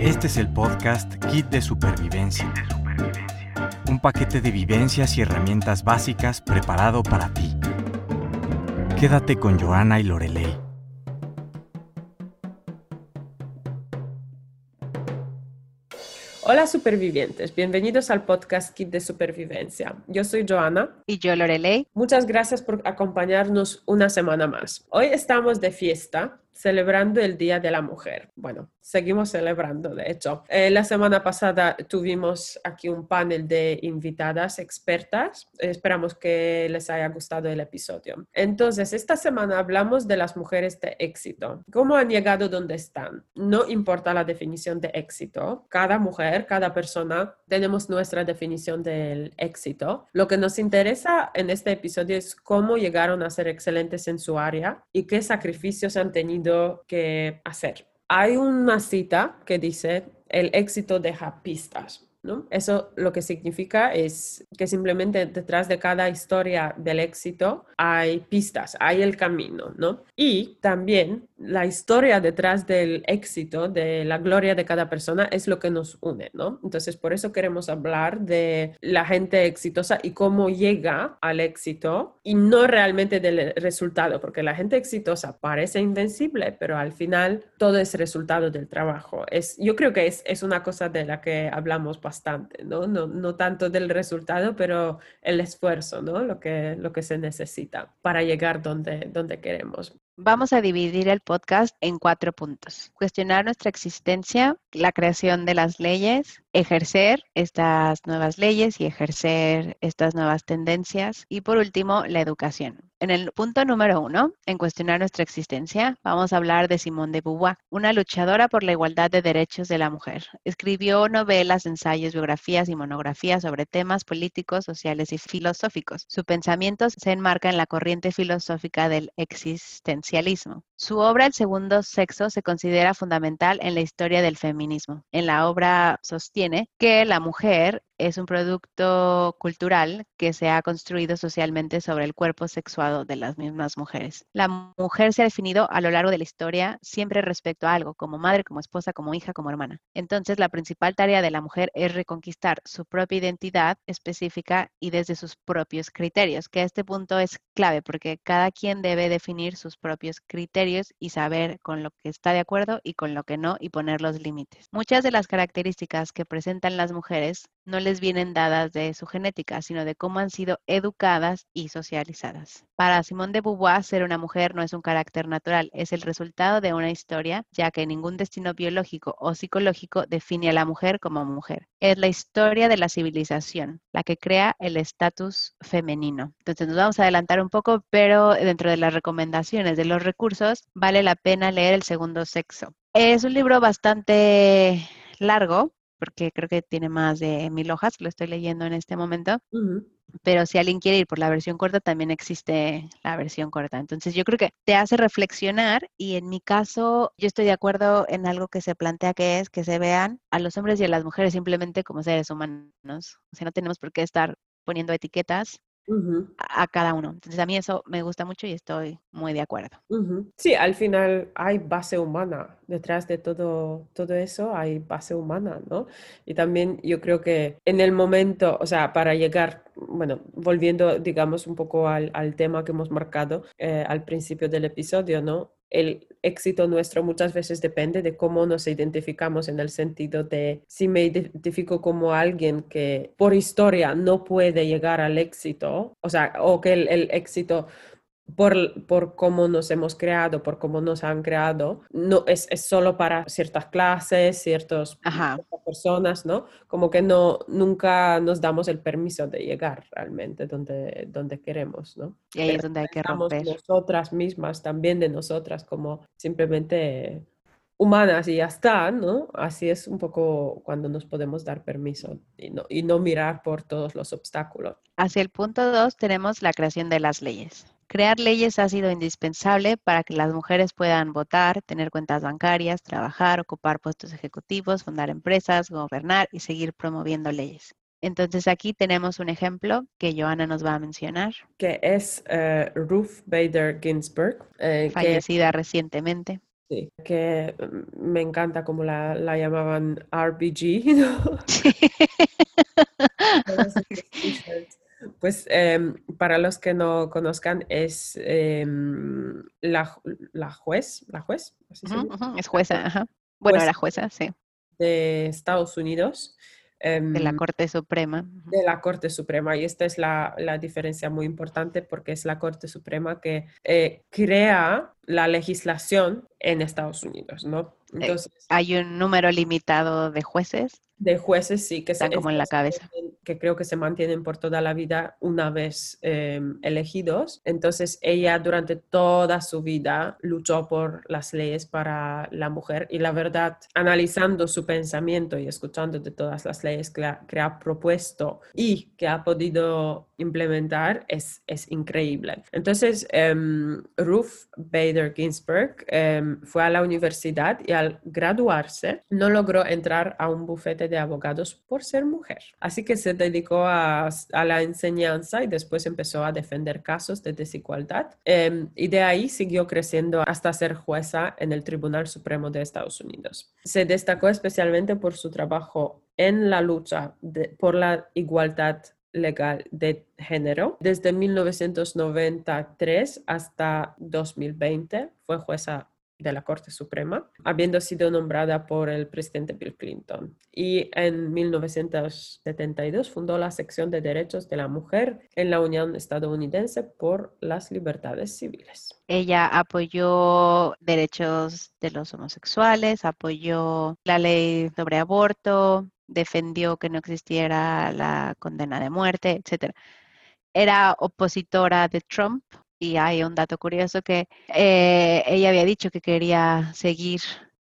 Este es el podcast Kit de Supervivencia. Un paquete de vivencias y herramientas básicas preparado para ti. Quédate con Joana y Lorelei. Hola supervivientes, bienvenidos al podcast Kit de Supervivencia. Yo soy Joana. Y yo Lorelei. Muchas gracias por acompañarnos una semana más. Hoy estamos de fiesta celebrando el Día de la Mujer. Bueno, seguimos celebrando, de hecho. Eh, la semana pasada tuvimos aquí un panel de invitadas expertas. Esperamos que les haya gustado el episodio. Entonces, esta semana hablamos de las mujeres de éxito. ¿Cómo han llegado donde están? No importa la definición de éxito. Cada mujer, cada persona, tenemos nuestra definición del éxito. Lo que nos interesa en este episodio es cómo llegaron a ser excelentes en su área y qué sacrificios han tenido que hacer. Hay una cita que dice, el éxito deja pistas. Eso lo que significa es que simplemente detrás de cada historia del éxito hay pistas, hay el camino, ¿no? Y también la historia detrás del éxito, de la gloria de cada persona, es lo que nos une, ¿no? Entonces, por eso queremos hablar de la gente exitosa y cómo llega al éxito y no realmente del resultado, porque la gente exitosa parece invencible, pero al final todo es resultado del trabajo. Es, yo creo que es, es una cosa de la que hablamos bastante, ¿no? ¿no? No tanto del resultado, pero el esfuerzo, ¿no? Lo que, lo que se necesita para llegar donde, donde queremos. Vamos a dividir el podcast en cuatro puntos. Cuestionar nuestra existencia, la creación de las leyes, ejercer estas nuevas leyes y ejercer estas nuevas tendencias. Y por último, la educación. En el punto número uno, en cuestionar nuestra existencia, vamos a hablar de Simone de Beauvoir, una luchadora por la igualdad de derechos de la mujer. Escribió novelas, ensayos, biografías y monografías sobre temas políticos, sociales y filosóficos. Su pensamiento se enmarca en la corriente filosófica del existencialismo. Su obra El segundo sexo se considera fundamental en la historia del feminismo. En la obra sostiene que la mujer es un producto cultural que se ha construido socialmente sobre el cuerpo sexuado de las mismas mujeres. La mujer se ha definido a lo largo de la historia siempre respecto a algo, como madre, como esposa, como hija, como hermana. Entonces, la principal tarea de la mujer es reconquistar su propia identidad específica y desde sus propios criterios, que este punto es clave porque cada quien debe definir sus propios criterios y saber con lo que está de acuerdo y con lo que no y poner los límites. Muchas de las características que presentan las mujeres no les vienen dadas de su genética, sino de cómo han sido educadas y socializadas. Para Simone de Beauvoir, ser una mujer no es un carácter natural, es el resultado de una historia, ya que ningún destino biológico o psicológico define a la mujer como mujer. Es la historia de la civilización, la que crea el estatus femenino. Entonces nos vamos a adelantar un poco, pero dentro de las recomendaciones de los recursos, vale la pena leer El segundo sexo. Es un libro bastante largo, porque creo que tiene más de mil hojas, lo estoy leyendo en este momento. Pero si alguien quiere ir por la versión corta, también existe la versión corta. Entonces yo creo que te hace reflexionar y en mi caso yo estoy de acuerdo en algo que se plantea que es que se vean a los hombres y a las mujeres simplemente como seres humanos. O sea, no tenemos por qué estar poniendo etiquetas a, cada uno. Entonces a mí eso me gusta mucho y estoy muy de acuerdo. Sí, al final hay base humana. Detrás de todo, todo eso hay base humana, ¿no? Y también yo creo que en el momento, o sea, para llegar, bueno, volviendo, digamos, un poco al, al tema que hemos marcado eh, al principio del episodio, ¿no? el éxito nuestro muchas veces depende de cómo nos identificamos en el sentido de si me identifico como alguien que por historia no puede llegar al éxito, o sea, o que el, éxito por, por, cómo nos hemos creado, por cómo nos han creado, no es, es solo para ciertas clases, ciertas personas, ¿no? Como que no, nunca nos damos el permiso de llegar realmente donde, donde queremos, ¿no? Y ahí es donde hay que romper. Nosotras mismas, también de nosotras, como simplemente humanas y ya está, ¿no? Así es un poco cuando nos podemos dar permiso y no, y no mirar por todos los obstáculos. Hacia el punto dos tenemos la creación de las leyes. Crear leyes ha sido indispensable para que las mujeres puedan votar, tener cuentas bancarias, trabajar, ocupar puestos ejecutivos, fundar empresas, gobernar y seguir promoviendo leyes. Entonces aquí tenemos un ejemplo que Joana nos va a mencionar. Que es eh, Ruth Bader Ginsburg. Eh, fallecida recientemente. Sí, que mm, me encanta como la, la llamaban RBG, ¿no? Pues em, para los que no conozcan, es em, la, la, juez, la juez, es jueza, ajá. Bueno, era jueza, sí. De Estados Unidos. de la em, Corte Suprema. De la Corte Suprema. Y esta es la, la diferencia muy importante porque es la Corte Suprema que eh, crea la legislación en Estados Unidos, ¿no? Eh, Entonces, Hay un número limitado de jueces de jueces sí que están como en la cabeza. que creo que se mantienen por toda la vida una vez em, elegidos. Entonces ella durante toda su vida luchó por las leyes para la mujer y la verdad analizando su pensamiento y escuchando de todas las leyes que, ha propuesto y que ha podido implementar es, es increíble entonces um, Ruth Bader Ginsburg em, fue a la universidad y al graduarse no logró entrar a un bufete de abogados por ser mujer. Así que se dedicó a, la enseñanza y después empezó a defender casos de desigualdad. Em, y de ahí siguió creciendo hasta ser jueza en el Tribunal Supremo de Estados Unidos. Se destacó especialmente por su trabajo en la lucha por la igualdad legal de género. Desde 1993 hasta 2020 fue jueza de la Corte Suprema, habiendo sido nombrada por el presidente Bill Clinton. Y en 1972 fundó la sección de derechos de la mujer en la Unión Estadounidense por las Libertades Civiles. Ella apoyó derechos de los homosexuales, apoyó la ley sobre aborto, defendió que no existiera la condena de muerte, etc. Era opositora de Trump y hay un dato curioso que eh, ella había dicho que quería seguir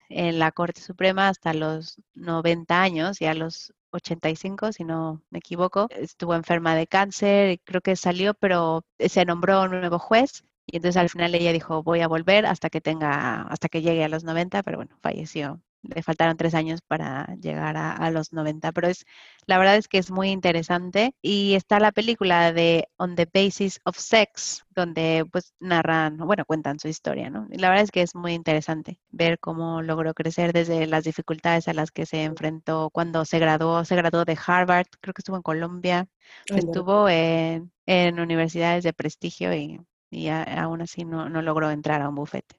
en la Corte Suprema hasta los 90 años y a los 85, si no me equivoco, estuvo enferma de cáncer, y creo que salió, pero se nombró un nuevo juez y entonces al final ella dijo voy a volver hasta que tenga, hasta que llegue a los 90, pero bueno, falleció le faltaron tres años para llegar a, los 90, pero es, la verdad es que es muy interesante y está la película de On the Basis of Sex, donde pues narran, bueno, cuentan su historia, ¿no? Y la verdad es que es muy interesante ver cómo logró crecer desde las dificultades a las que se enfrentó cuando se graduó, se graduó de Harvard, creo que estuvo en Colombia, estuvo en, universidades de prestigio y, aún así no, logró entrar a un bufete.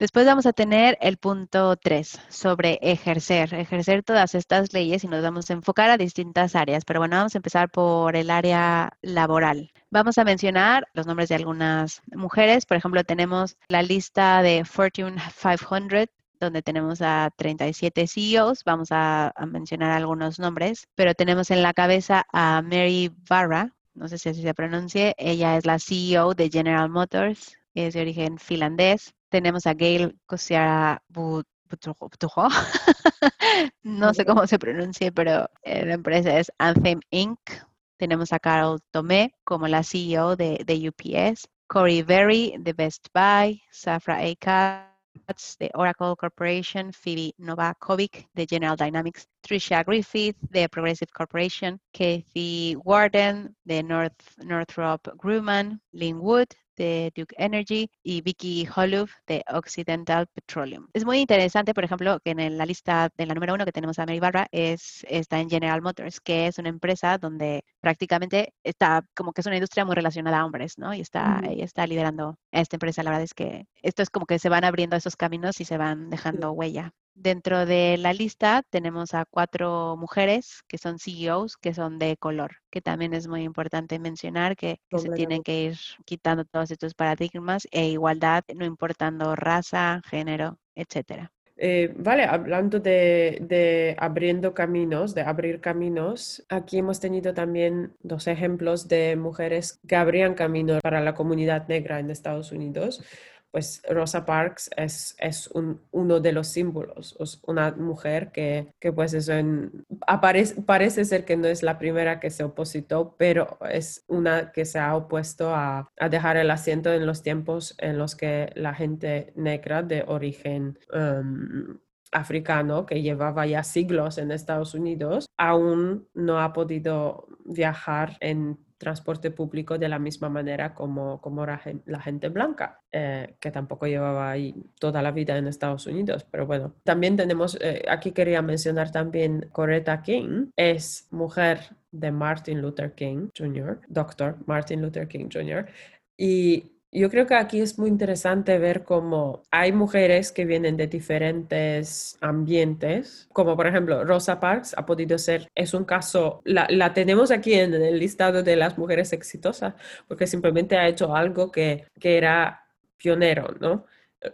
Después vamos a tener el punto 3 sobre ejercer, ejercer todas estas leyes y nos vamos a enfocar a distintas áreas. Pero bueno, vamos a empezar por el área laboral. Vamos a mencionar los nombres de algunas mujeres. Por ejemplo, tenemos la lista de Fortune 500 donde tenemos a 37 CEOs. Vamos a, mencionar algunos nombres, pero tenemos en la cabeza a Mary Barra, no sé si así se pronuncie. Ella es la CEO de General Motors, es de origen finlandés tenemos a Gail Kosiara no sé cómo se pronuncia, pero eh, la empresa es Anthem Inc. Tenemos a Carol Tomé como la CEO de, de UPS, Corey Berry de Best Buy, Safra A. Katz de Oracle Corporation, Phoebe Novakovic de General Dynamics, Trisha Griffith de Progressive Corporation, Kathy Warden de North, Northrop Grumman, Lynn Wood de Duke Energy y Vicky Holub de Occidental Petroleum. Es muy interesante, por ejemplo, que en la lista de la número uno que tenemos a Mary Barra es, está en General Motors, que es una empresa donde prácticamente está como que es una industria muy relacionada a hombres, ¿no? Y está, está liderando a esta empresa. La verdad es que esto es como que se van abriendo esos caminos y se van dejando huella. Dentro de la lista tenemos a cuatro mujeres que son CEOs, que son de color, que también es muy importante mencionar que, se tienen que ir quitando todos estos paradigmas e igualdad, no importando raza, género, etcétera. Eh, vale, hablando de, de, abriendo caminos, de abrir caminos, aquí hemos tenido también dos ejemplos de mujeres que abrían camino para la comunidad negra en Estados Unidos pues Rosa Parks es, es un, uno de los símbolos, una mujer que, que pues aparece, parece ser que no es la primera que se opositó, pero es una que se ha opuesto a, a dejar el asiento en los tiempos en los que la gente negra de origen um, africano que llevaba ya siglos en Estados Unidos aún no ha podido viajar en transporte público de la misma manera como, como la, gente blanca, eh, que tampoco llevaba ahí toda la vida en Estados Unidos. Pero bueno, también tenemos, eh, aquí quería mencionar también Coretta King, es mujer de Martin Luther King Jr., doctor Martin Luther King Jr. Y yo creo que aquí es muy interesante ver cómo hay mujeres que vienen de diferentes ambientes, como por ejemplo Rosa Parks ha podido ser, es un caso, la, la tenemos aquí en el listado de las mujeres exitosas, porque simplemente ha hecho algo que, que era pionero, ¿no?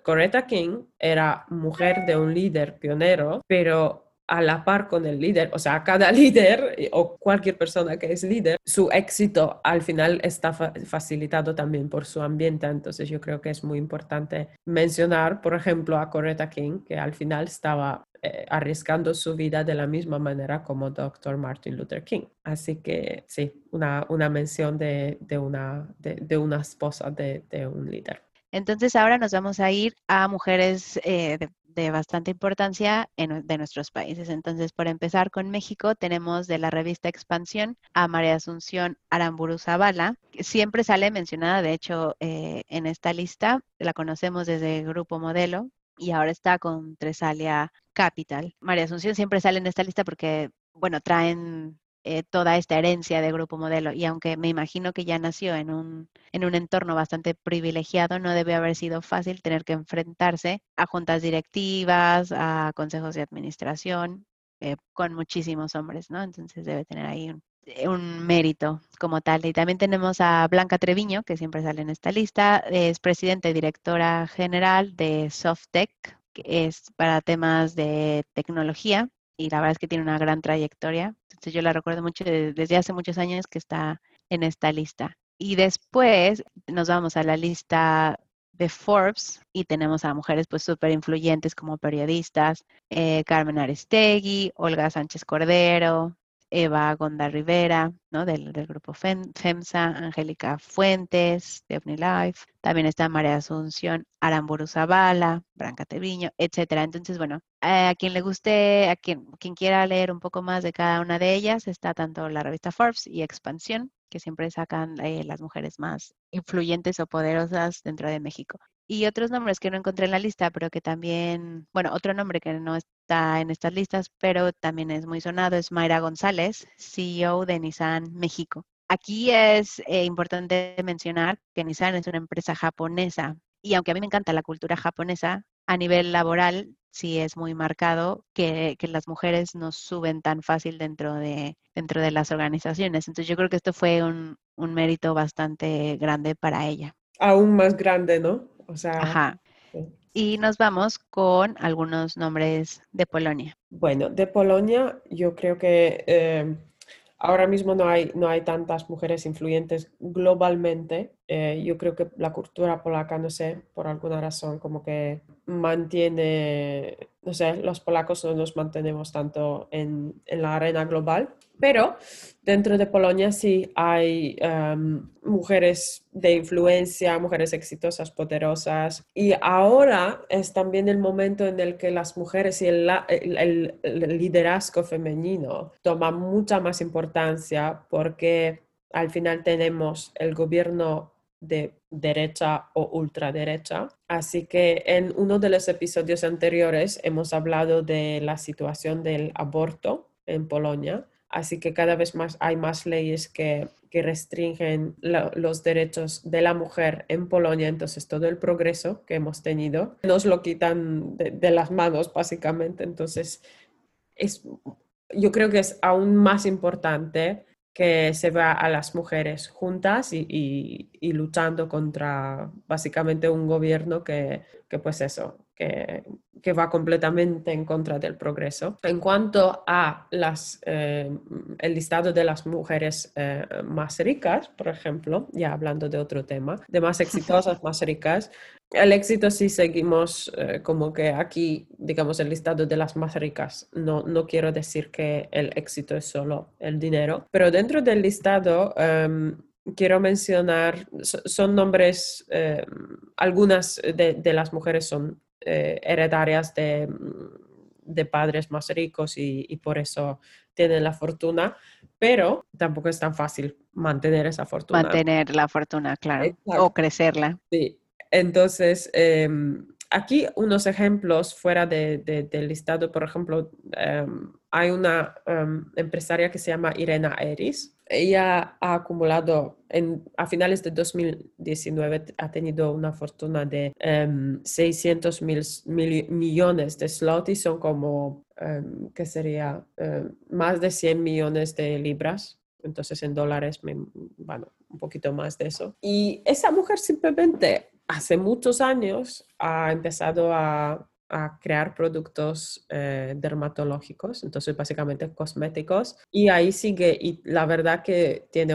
Coretta King era mujer de un líder pionero, pero a la par con el líder, o sea, cada líder eh, o cualquier persona que es líder, su éxito al final está facilitado también por su ambiente. Entonces yo creo que es muy importante mencionar, por ejemplo, a Coretta King, que al final estaba eh, arriesgando su vida de la misma manera como Dr. Martin Luther King. Así que sí, una, una mención de, de una, de, una esposa de, un líder. Entonces ahora nos vamos a ir a mujeres eh, de bastante importancia en, de nuestros países. Entonces, por empezar con México, tenemos de la revista Expansión a María Asunción Aramburu Zavala, que siempre sale mencionada, de hecho, eh, en esta lista, la conocemos desde Grupo Modelo y ahora está con Tresalia Capital. María Asunción siempre sale en esta lista porque, bueno, traen eh, toda esta herencia de Grupo Modelo. Y aunque me imagino que ya nació en un, en un entorno bastante privilegiado, no debe haber sido fácil tener que enfrentarse a juntas directivas, a consejos de administración, eh, con muchísimos hombres, ¿no? Entonces debe tener ahí un, eh, un mérito como tal. Y también tenemos a Blanca Treviño, que siempre sale en esta lista, es presidenta y directora general de Softec, que es para temas de tecnología y la verdad es que tiene una gran trayectoria. Entonces yo la recuerdo mucho desde hace muchos años que está en esta lista. Y después nos vamos a la lista de Forbes y tenemos a mujeres pues súper influyentes como periodistas, eh, Carmen Aristegui, Olga Sánchez Cordero, Eva Gonda Rivera, ¿no? del, grupo FEMSA, Angélica Fuentes, de OmniLife, también está María Asunción Aramburu Zavala, Branca Teviño, etcétera. Entonces, bueno, a quien le guste, a quien, quien quiera leer un poco más de cada una de ellas, está tanto la revista Forbes y Expansión, que siempre sacan eh, las mujeres más influyentes o poderosas dentro de México. Y otros nombres que no encontré en la lista, pero que también, bueno, otro nombre que no está en estas listas, pero también es muy sonado, es Mayra González, CEO de Nissan México. Aquí es eh, importante mencionar que Nissan es una empresa japonesa y aunque a mí me encanta la cultura japonesa, a nivel laboral sí es muy marcado que, que, las mujeres no suben tan fácil dentro de, dentro de las organizaciones. Entonces yo creo que esto fue un, un mérito bastante grande para ella. Aún más grande, ¿no? O sea, Ajá. Y nos vamos con algunos nombres de Polonia. Bueno, de Polonia yo creo que eh, ahora mismo no hay, no hay tantas mujeres influyentes globalmente. Eh, yo creo que la cultura polaca, no sé, por alguna razón, como que mantiene, no sé, los polacos no nos mantenemos tanto en, en la arena global, pero dentro de Polonia sí hay em, mujeres de influencia, mujeres exitosas, poderosas, y ahora es también el momento en el que las mujeres y el, el, el liderazgo femenino toman mucha más importancia porque al final tenemos el gobierno de derecha o ultraderecha. Así que en uno de los episodios anteriores hemos hablado de la situación del aborto en Polonia. Así que cada vez más hay más leyes que, restringen los derechos de la mujer en Polonia. Entonces todo el progreso que hemos tenido nos lo quitan de, las manos básicamente. Entonces es, yo creo que es aún más importante que se vea a las mujeres juntas y, luchando contra básicamente un gobierno que, que pues eso, que, que, va completamente en contra del progreso. En cuanto a las, eh, el listado de las mujeres eh, más ricas, por ejemplo, ya hablando de otro tema, de más exitosas, más ricas, el éxito sí seguimos eh, como que aquí, digamos, el listado de las más ricas. No, no quiero decir que el éxito es solo el dinero, pero dentro del listado em, quiero mencionar, son nombres, em, algunas de, las mujeres son eh, heredarias de, de, padres más ricos y, y por eso tienen la fortuna, pero tampoco es tan fácil mantener esa fortuna. Mantener la fortuna, claro, o crecerla. Sí, entonces, em, aquí unos ejemplos fuera del listado, por ejemplo, em, hay una em, empresaria que se llama Irena Eris. Ella ha acumulado en, a finales de 2019, ha tenido una fortuna de 600 mil, millones de y son como, ¿qué sería? más de 100 millones de libras. Entonces en dólares, bueno, un poquito más de eso. Y esa mujer simplemente hace muchos años ha empezado a, crear productos eh, dermatológicos, entonces básicamente cosméticos, y ahí sigue, y la verdad que tiene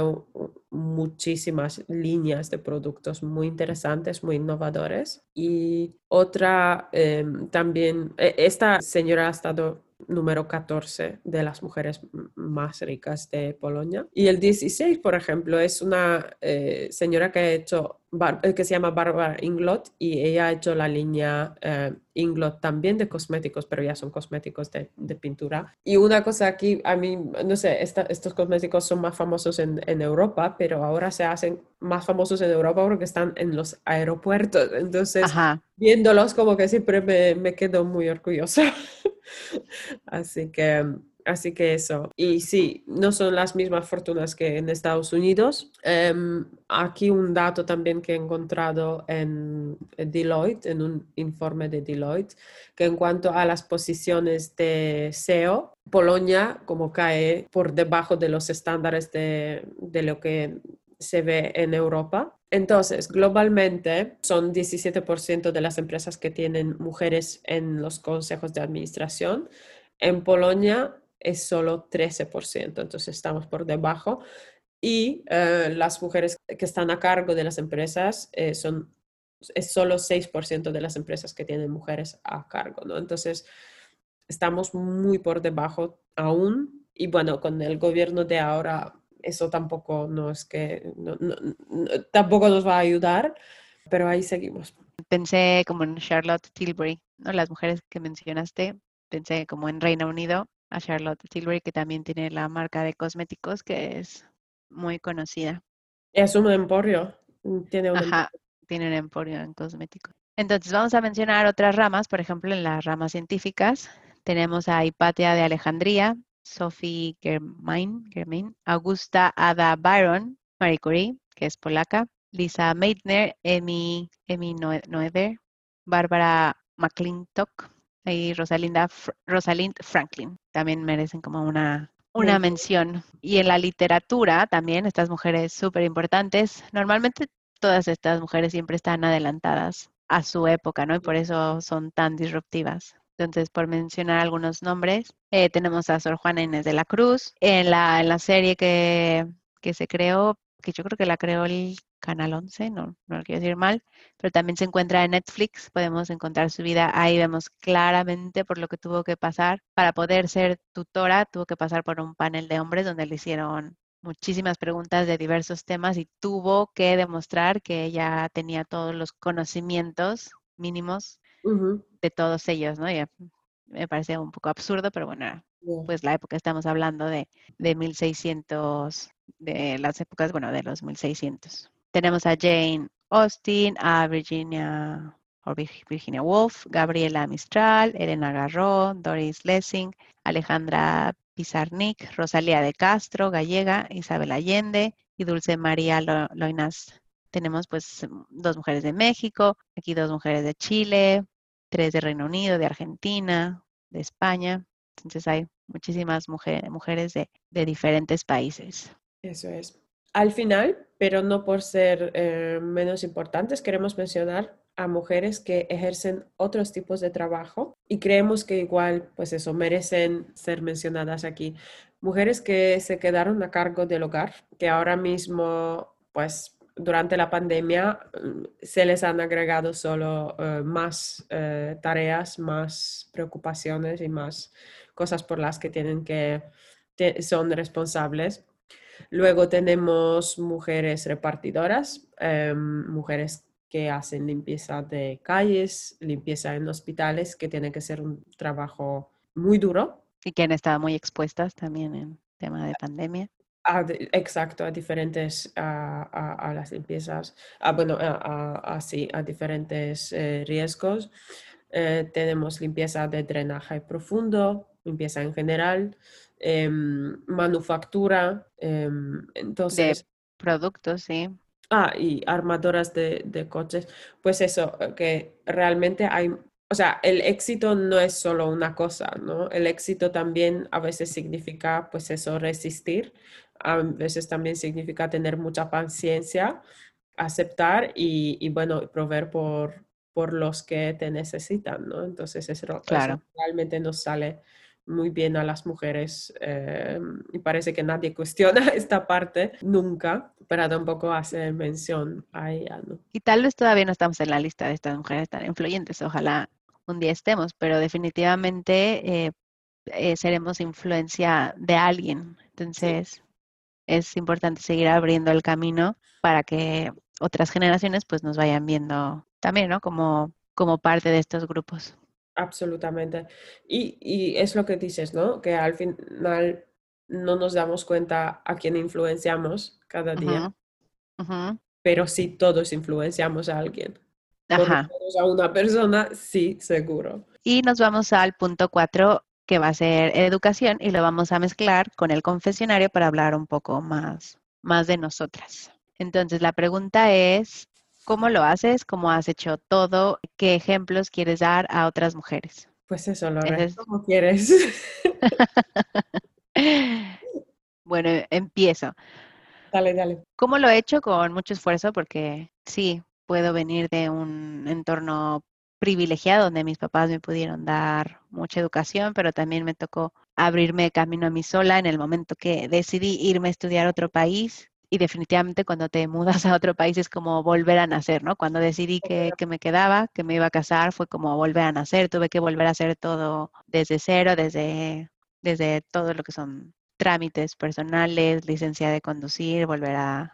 muchísimas líneas de productos muy interesantes, muy innovadores. Y otra em, también, e, esta señora ha estado número 14 de las mujeres más ricas de Polonia. Y el 16, por ejemplo, es una eh, señora que ha hecho eh, que se llama Barbara Inglot y ella ha hecho la línea eh, Inglot también de cosméticos, pero ya son cosméticos de, pintura. Y una cosa aquí, a mí, no sé, estos cosméticos son más famosos en, Europa, pero ahora se hacen más famosos en Europa porque están en los aeropuertos. Entonces, viéndolos como que siempre me, me quedo muy orgullosa. Así que Así que eso. Y sí, no son las mismas fortunas que en Estados Unidos. Em, aquí un dato también que he encontrado en Deloitte, en un informe de Deloitte, que en cuanto a las posiciones de SEO, Polonia como cae por debajo de los estándares de, de lo que se ve en Europa. Entonces, globalmente son 17% de las empresas que tienen mujeres en los consejos de administración. En Polonia es solo 13%, entonces estamos por debajo. Y eh, las mujeres que están a cargo de las empresas eh, son, solo 6% de las empresas que tienen mujeres a cargo. Entonces, estamos muy por debajo aún. Y bueno, con el gobierno de ahora, eso tampoco no es que, tampoco nos va a ayudar, pero ahí seguimos. Pensé como en Charlotte Tilbury, ¿no? Las mujeres que mencionaste, pensé como en Reino Unido, a Charlotte Tilbury, que también tiene la marca de cosméticos que es muy conocida. Es un emporio. Tiene un Ajá, tiene un emporio en cosméticos. Entonces vamos a mencionar otras ramas, por ejemplo, en las ramas científicas tenemos a Hipatia de Alejandría, Sophie Germain, Augusta Ada Byron, Marie Curie, que es polaca, Lisa Meitner, Emmy, Emmy Noether, Bárbara McClintock, y Rosalinda, Rosalind Franklin. También merecen como una, una mención. Y en la literatura también, estas mujeres súper importantes. Normalmente todas estas mujeres siempre están adelantadas a su época, ¿no? Y por eso son tan disruptivas. Entonces, por mencionar algunos nombres, eh, tenemos a Sor Juana Inés de la Cruz. En la, en la serie que, que se creó, que yo creo que la creó el Canal 11, no, no lo quiero decir mal, pero también se encuentra en Netflix, podemos encontrar su vida, ahí vemos claramente por lo que tuvo que pasar. Para poder ser tutora, tuvo que pasar por un panel de hombres donde le hicieron muchísimas preguntas de diversos temas y tuvo que demostrar que ella tenía todos los conocimientos mínimos de todos ellos, ¿no? me parece un poco absurdo, pero bueno, pues la época estamos hablando de, de 1600, de las épocas, bueno, de los 1600. Tenemos a Jane Austen, a Virginia, Virginia Woolf, Gabriela Mistral, Elena Garro, Doris Lessing, Alejandra Pizarnik, Rosalía de Castro, Gallega, Isabel Allende y Dulce María Loinas. Tenemos pues dos mujeres de México, aquí dos mujeres de Chile, de Reino Unido, de Argentina, de España. Entonces hay muchísimas mujeres de, de diferentes países. Eso es. Al final, pero no por ser eh, menos importantes, queremos mencionar a mujeres que ejercen otros tipos de trabajo y creemos que igual, pues eso, merecen ser mencionadas aquí. Mujeres que se quedaron a cargo del hogar, que ahora mismo, pues durante la pandemia mm, se les han agregado solo eh, más eh, tareas, más preocupaciones y más cosas por las que tienen que, son responsables Luego tenemos mujeres repartidoras, em, mujeres que hacen limpieza de calles, limpieza en hospitales, que tiene que ser un trabajo muy duro. Y que han estado muy expuestas también en tema de pandemia. Exacto, a diferentes, a, las limpiezas, bueno, a, a diferentes eh, riesgos. Eh, tenemos limpieza de drenaje profundo, limpieza en general, em, manufactura, em, entonces... De productos, sí. Ah, y armadoras de, de, coches. Pues eso, que realmente hay, o sea, el éxito no es solo una cosa, ¿no? El éxito también a veces significa, pues eso, resistir a veces también significa tener mucha paciencia, aceptar y, bueno, proveer por, por los que te necesitan, ¿no? Entonces eso, claro. realmente nos sale muy bien a las mujeres eh, y parece que nadie cuestiona esta parte nunca, pero tampoco hace mención a ella, ¿no? Y tal vez todavía no estamos en la lista de estas mujeres tan influyentes, ojalá un día estemos, pero definitivamente eh, eh, seremos influencia de alguien. Entonces, es importante seguir abriendo el camino para que otras generaciones pues nos vayan viendo también, ¿no? Como, como parte de estos grupos. Absolutamente. Y, y es lo que dices, ¿no? Que al final no nos damos cuenta a quién influenciamos cada día, pero sí todos influenciamos a alguien. Ajá. A una persona, sí, seguro. Y nos vamos al punto cuatro, que va a ser educación y lo vamos a mezclar con el confesionario para hablar un poco más, más de nosotras. Entonces, la pregunta es, ¿cómo lo haces? ¿Cómo has hecho todo? ¿Qué ejemplos quieres dar a otras mujeres? Pues eso, Lore, ¿cómo quieres? bueno, empiezo. Dale, dale. ¿Cómo lo he hecho? Con mucho esfuerzo porque sí, puedo venir de un entorno privilegiada donde mis papás me pudieron dar mucha educación, pero también me tocó abrirme camino a mí sola en el momento que decidí irme a estudiar a otro país. Y definitivamente cuando te mudas a otro país es como volver a nacer, ¿no? Cuando decidí que, que me quedaba, que me iba a casar, fue como volver a nacer. Tuve que volver a hacer todo desde cero, desde, desde todo lo que son trámites personales, licencia de conducir, volver a,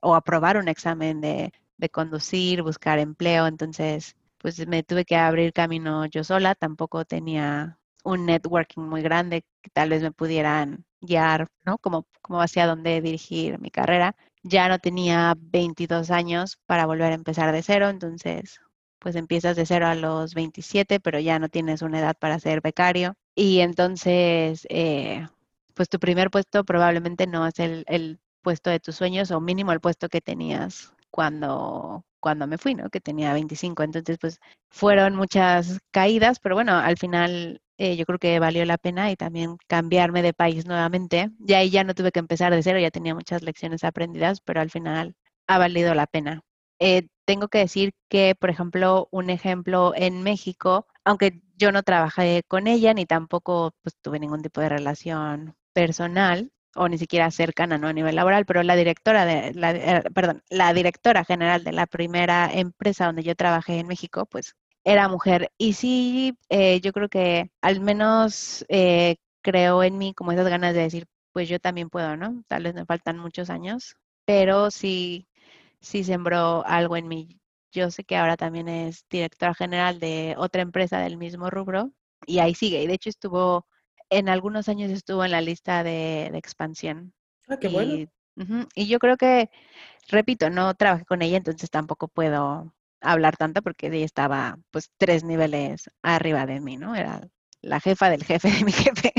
o aprobar un examen de, de conducir, buscar empleo. Entonces, pues me tuve que abrir camino yo sola, tampoco tenía un networking muy grande que tal vez me pudieran guiar, ¿no? Como, como hacia dónde dirigir mi carrera. Ya no tenía 22 años para volver a empezar de cero, entonces pues empiezas de cero a los 27, pero ya no tienes una edad para ser becario. Y entonces, eh, pues tu primer puesto probablemente no es el, el puesto de tus sueños o mínimo el puesto que tenías cuando, cuando me fui, ¿no? Que tenía 25. Entonces, pues fueron muchas caídas, pero bueno, al final eh, yo creo que valió la pena y también cambiarme de país nuevamente. Y ahí ya no tuve que empezar de cero, ya tenía muchas lecciones aprendidas, pero al final ha valido la pena. Eh, tengo que decir que, por ejemplo, un ejemplo en México, aunque yo no trabajé con ella ni tampoco pues, tuve ningún tipo de relación personal, o ni siquiera cercana ¿no? a nivel laboral, pero la directora de la, eh, perdón, la directora general de la primera empresa donde yo trabajé en México, pues era mujer. Y sí, eh, yo creo que al menos eh, creo en mí como esas ganas de decir, pues yo también puedo, ¿no? Tal vez me faltan muchos años, pero sí, sí sembró algo en mí. Yo sé que ahora también es directora general de otra empresa del mismo rubro y ahí sigue. Y de hecho estuvo en algunos años estuvo en la lista de, expansión. Ah, qué bueno. Y yo creo que, repito, no trabajé con ella, entonces tampoco puedo hablar tanto porque ella estaba pues tres niveles arriba de mí, ¿no? Era la jefa del jefe de mi jefe.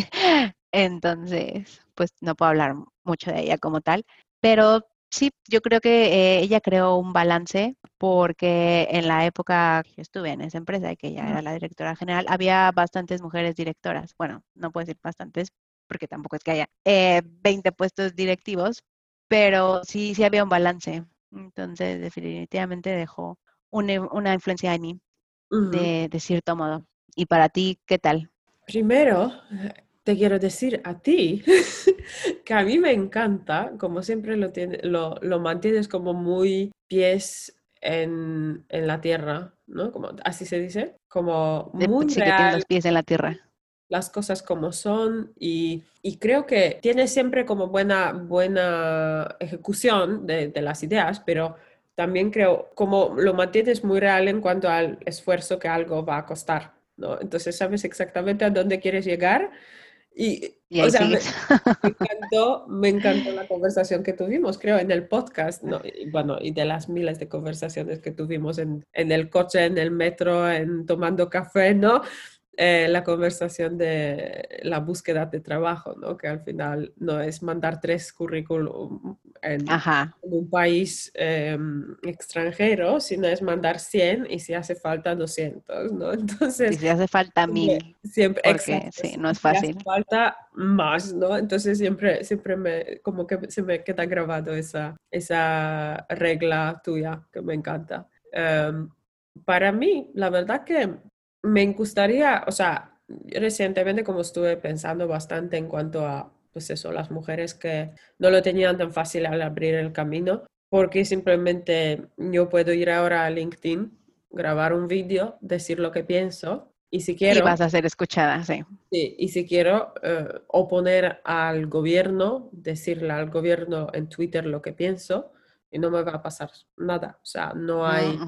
Entonces, pues no puedo hablar mucho de ella como tal, pero Sí, yo creo que eh, ella creó un balance porque en la época que estuve en esa empresa, y que ella era la directora general, había bastantes mujeres directoras. Bueno, no puedo decir bastantes porque tampoco es que haya 20 eh, puestos directivos, pero sí, sí había un balance. Entonces, definitivamente dejó una, influencia en mí, de, de cierto modo. ¿Y para ti, qué tal? Primero, te quiero decir a ti que a mí me encanta, como siempre lo, tiene, lo, lo mantienes como muy pies en, en, la tierra, ¿no? Como, así se dice, como muy sí, que los pies en la tierra. Las cosas como son y, y creo que tienes siempre como buena, buena ejecución de, de las ideas, pero también creo como lo mantienes muy real en cuanto al esfuerzo que algo va a costar, ¿no? Entonces sabes exactamente a dónde quieres llegar Y, Y ahí o sea, me, sigues. me encantó, me encantó la conversación que tuvimos, creo, en el podcast, ¿no? Y bueno, y de las miles de conversaciones que tuvimos en, en el coche, en el metro, en tomando café, ¿no? Eh, la conversación de la búsqueda de trabajo, ¿no? Que al final no es mandar tres currículum en, Ajá. un país eh, extranjero, sino es mandar 100 y si hace falta 200, ¿no? Y Entonces, si hace falta siempre, mil, siempre, porque exacto, sí, no es si hace fácil. falta más, ¿no? Entonces siempre, siempre me, como que se me queda grabado esa, esa regla tuya que me encanta. Em, para mí, la verdad que me gustaría, o sea, recientemente como estuve pensando bastante en cuanto a, pues eso, las mujeres que no lo tenían tan fácil al abrir el camino, porque simplemente yo puedo ir ahora a LinkedIn, grabar un vídeo, decir lo que pienso y si Y quiero, vas a ser escuchada, sí. sí, y si quiero eh, oponer al gobierno, decirle al gobierno en Twitter lo que pienso y no me va a pasar nada, o sea, no hay.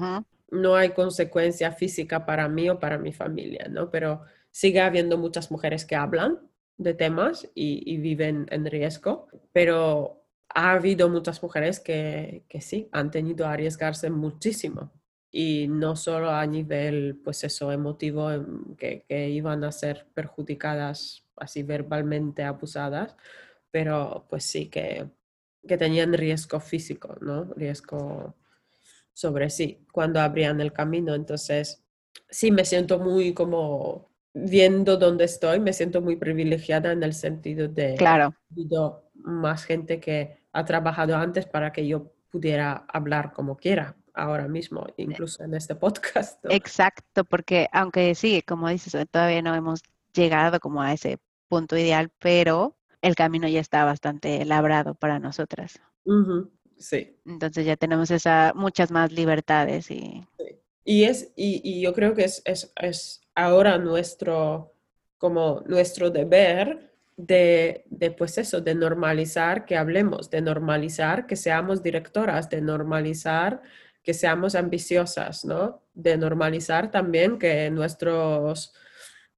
No hay consecuencia física para mí o para mi familia, ¿no? Pero sigue habiendo muchas mujeres que hablan de temas y, viven en riesgo, pero ha habido muchas mujeres que, que sí, han tenido que arriesgarse muchísimo y no solo a nivel, pues eso, emotivo, em, que, que iban a ser perjudicadas así verbalmente abusadas, pero pues sí que, que tenían riesgo físico, ¿no? Riesgo sobre sí cuando abrían el camino. Entonces, sí me siento muy como viendo dónde estoy, me siento muy privilegiada en el sentido de Claro, más gente que ha trabajado antes para que yo pudiera hablar como quiera ahora mismo, incluso en este podcast. ¿no? exacto, porque aunque sí, como dices, eh, todavía no hemos llegado como a ese punto ideal, pero el camino ya está bastante labrado para nosotras. Sí. Entonces ya tenemos esa, muchas más libertades y Y, es, y, y yo creo que es, es, es ahora nuestro, como nuestro deber de, de, pues eso, de normalizar que hablemos, de normalizar que seamos directoras, de normalizar que seamos ambiciosas, ¿no? De normalizar también que nuestros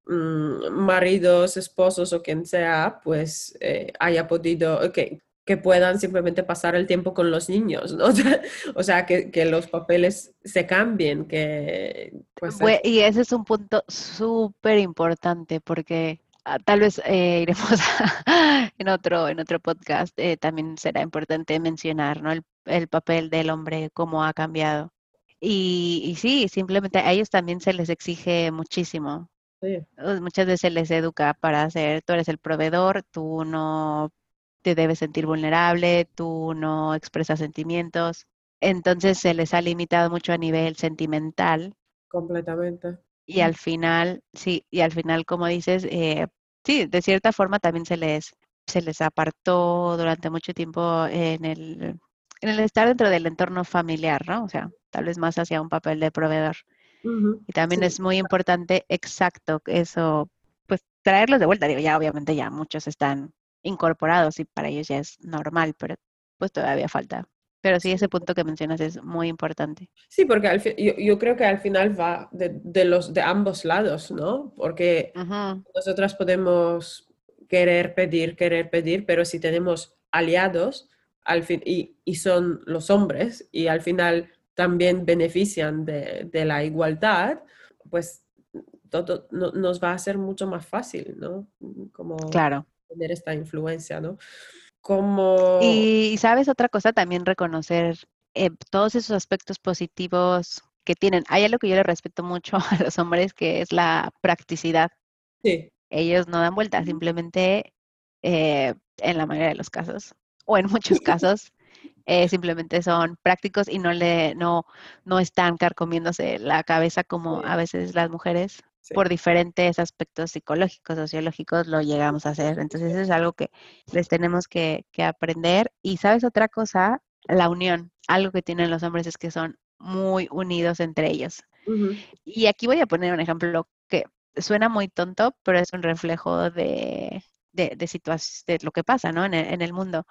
mm, maridos, esposos o quien sea, pues eh, haya podido, que, que puedan simplemente pasar el tiempo con los niños, ¿no? O sea, que, que los papeles se cambien, que pues... Bue- Y ese es un punto súper importante porque ah, tal vez eh, iremos a- en otro, en otro podcast, eh, también será importante mencionar, ¿no? El, el papel del hombre, cómo ha cambiado. Y, y sí, simplemente a ellos también se les exige muchísimo. sí, Uh, Muchas veces se les educa para hacer, tú eres el proveedor, tú no te debes sentir vulnerable, tú no expresas sentimientos. Entonces se les ha limitado mucho a nivel sentimental completamente. y al final, sí, y al final, como dices, eh, sí, de cierta forma también se les, se les apartó durante mucho tiempo en el, en el estar dentro del entorno familiar, ¿no? O sea, tal vez más hacia un papel de proveedor. Y también sí, es muy importante, exacto, eso, pues traerlos de vuelta. Digo, ya obviamente ya muchos están incorporados y para ellos ya es normal, pero pues todavía falta. Pero sí, ese punto que mencionas es muy importante. Sí, porque al yo, yo creo que al final va de, de los, de ambos lados, ¿no? Porque Ujú, nosotras podemos querer pedir, querer pedir, pero si tenemos aliados al fin, y, y son los hombres y al final también benefician de, de la igualdad, pues todo no- nos va a ser mucho más fácil, ¿no? Como Claro. Tener esta influencia, ¿no? Como... Y, sabes otra cosa, también reconocer eh, todos esos aspectos positivos que tienen. Hay algo que yo le respeto mucho a los hombres, que es la practicidad. Sí, Ellos no dan vueltas, simplemente eh, en la mayoría de los casos, o en muchos casos, eh, simplemente son prácticos y no le, no, no están carcomiéndose la cabeza como a veces las mujeres sí. por diferentes aspectos psicológicos, sociológicos, lo llegamos a hacer. Entonces, eso es algo que les tenemos que, que aprender. Y sabes otra cosa, la unión. Algo que tienen los hombres es que son muy unidos entre ellos. Y aquí voy a poner un ejemplo que suena muy tonto, pero es un reflejo de, de, de, de lo que pasa, ¿no? En el, en el mundo.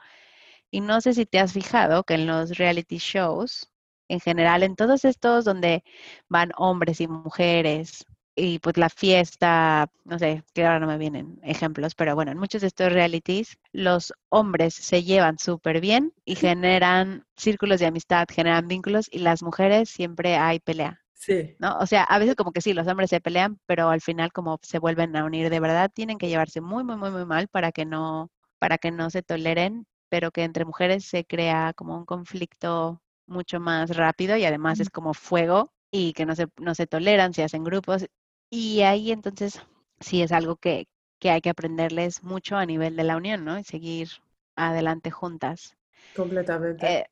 Y no sé si te has fijado que en los reality shows, en general, en todos estos donde van hombres y mujeres y pues la fiesta, no sé, que ahora no me vienen ejemplos, pero bueno, en muchos de estos realities los hombres se llevan súper bien y generan círculos de amistad, generan vínculos y las mujeres siempre hay pelea. Sí. ¿No? O sea, a veces como que sí, los hombres se pelean, pero al final como se vuelven a unir de verdad, tienen que llevarse muy, muy, muy, muy mal para que no, para que no se toleren, pero que entre mujeres se crea como un conflicto mucho más rápido y además es como fuego y que no se, no se toleran, se hacen grupos. Y ahí entonces sí es algo que, que hay que aprenderles mucho a nivel de la unión, ¿no? Y seguir adelante juntas. Completamente. Eh,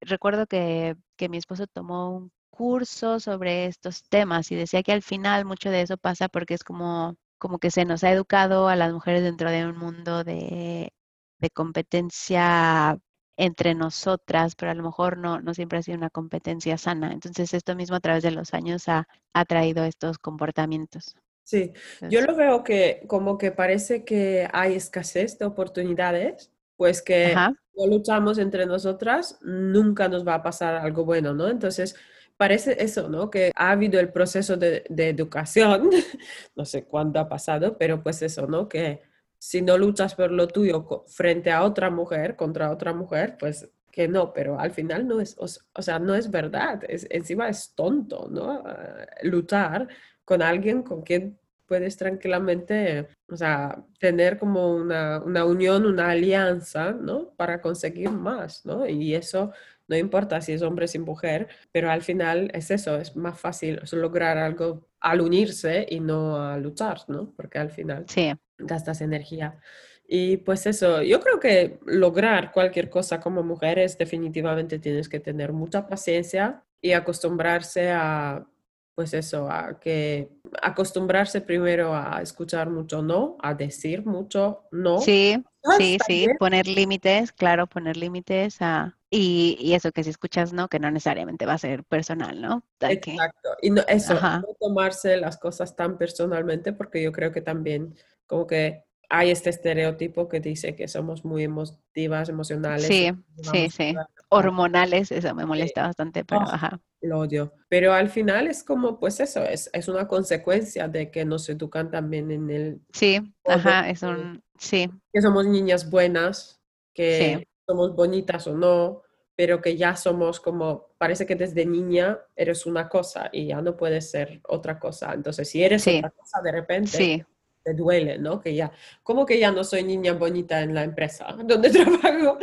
recuerdo que, que mi esposo tomó un curso sobre estos temas y decía que al final mucho de eso pasa porque es como, como que se nos ha educado a las mujeres dentro de un mundo de, de competencia entre nosotras, pero a lo mejor no, no siempre ha sido una competencia sana. Entonces, esto mismo a través de los años ha, ha traído estos comportamientos. Sí, yo lo veo que como que parece que hay escasez de oportunidades, pues que Ajá. no luchamos entre nosotras, nunca nos va a pasar algo bueno, ¿no? Entonces, parece eso, ¿no? Que ha habido el proceso de, de educación, no sé cuándo ha pasado, pero pues eso, ¿no? Que si no luchas por lo tuyo frente a otra mujer, contra otra mujer, pues que no, pero al final no es, o, sea, no es verdad, encima es tonto, ¿no? Ah, luchar con alguien con quien puedes tranquilamente, o sea, tener como una, una unión, una alianza, ¿no? Para conseguir más, ¿no? Y eso no importa si es hombre o mujer, pero al final es eso, es más fácil lograr algo al unirse y no a luchar, ¿no? Porque al final Sí, gastas energía. Y pues eso, yo creo que lograr cualquier cosa como mujeres definitivamente tienes que tener mucha paciencia y acostumbrarse a, pues eso, a que acostumbrarse primero a escuchar mucho no, a decir mucho no. sí, sí, sí, poner límites, claro, poner límites a... Y, y eso que si escuchas no, que no necesariamente va a ser personal, ¿no? Exacto. Y no, eso, Ajá. no tomarse las cosas tan personalmente, porque yo creo que también como que hay este estereotipo que dice que somos muy emotivas, emocionales. sí, sí, sí. Hormonales, eso me molesta bastante, pero Oh. ajá. Lo odio. Pero al final es como, pues eso, es, es una consecuencia de que nos educan también en el Sí, ajá, es un... Sí, que somos niñas buenas, que Sí. Somos bonitas o no, pero que ya somos como, parece que desde niña eres una cosa y ya no puedes ser otra cosa. Entonces, si eres Sí. otra cosa, de repente sí, te duele, ¿no? Que ya, ¿cómo que ya no soy niña bonita en la empresa donde trabajo?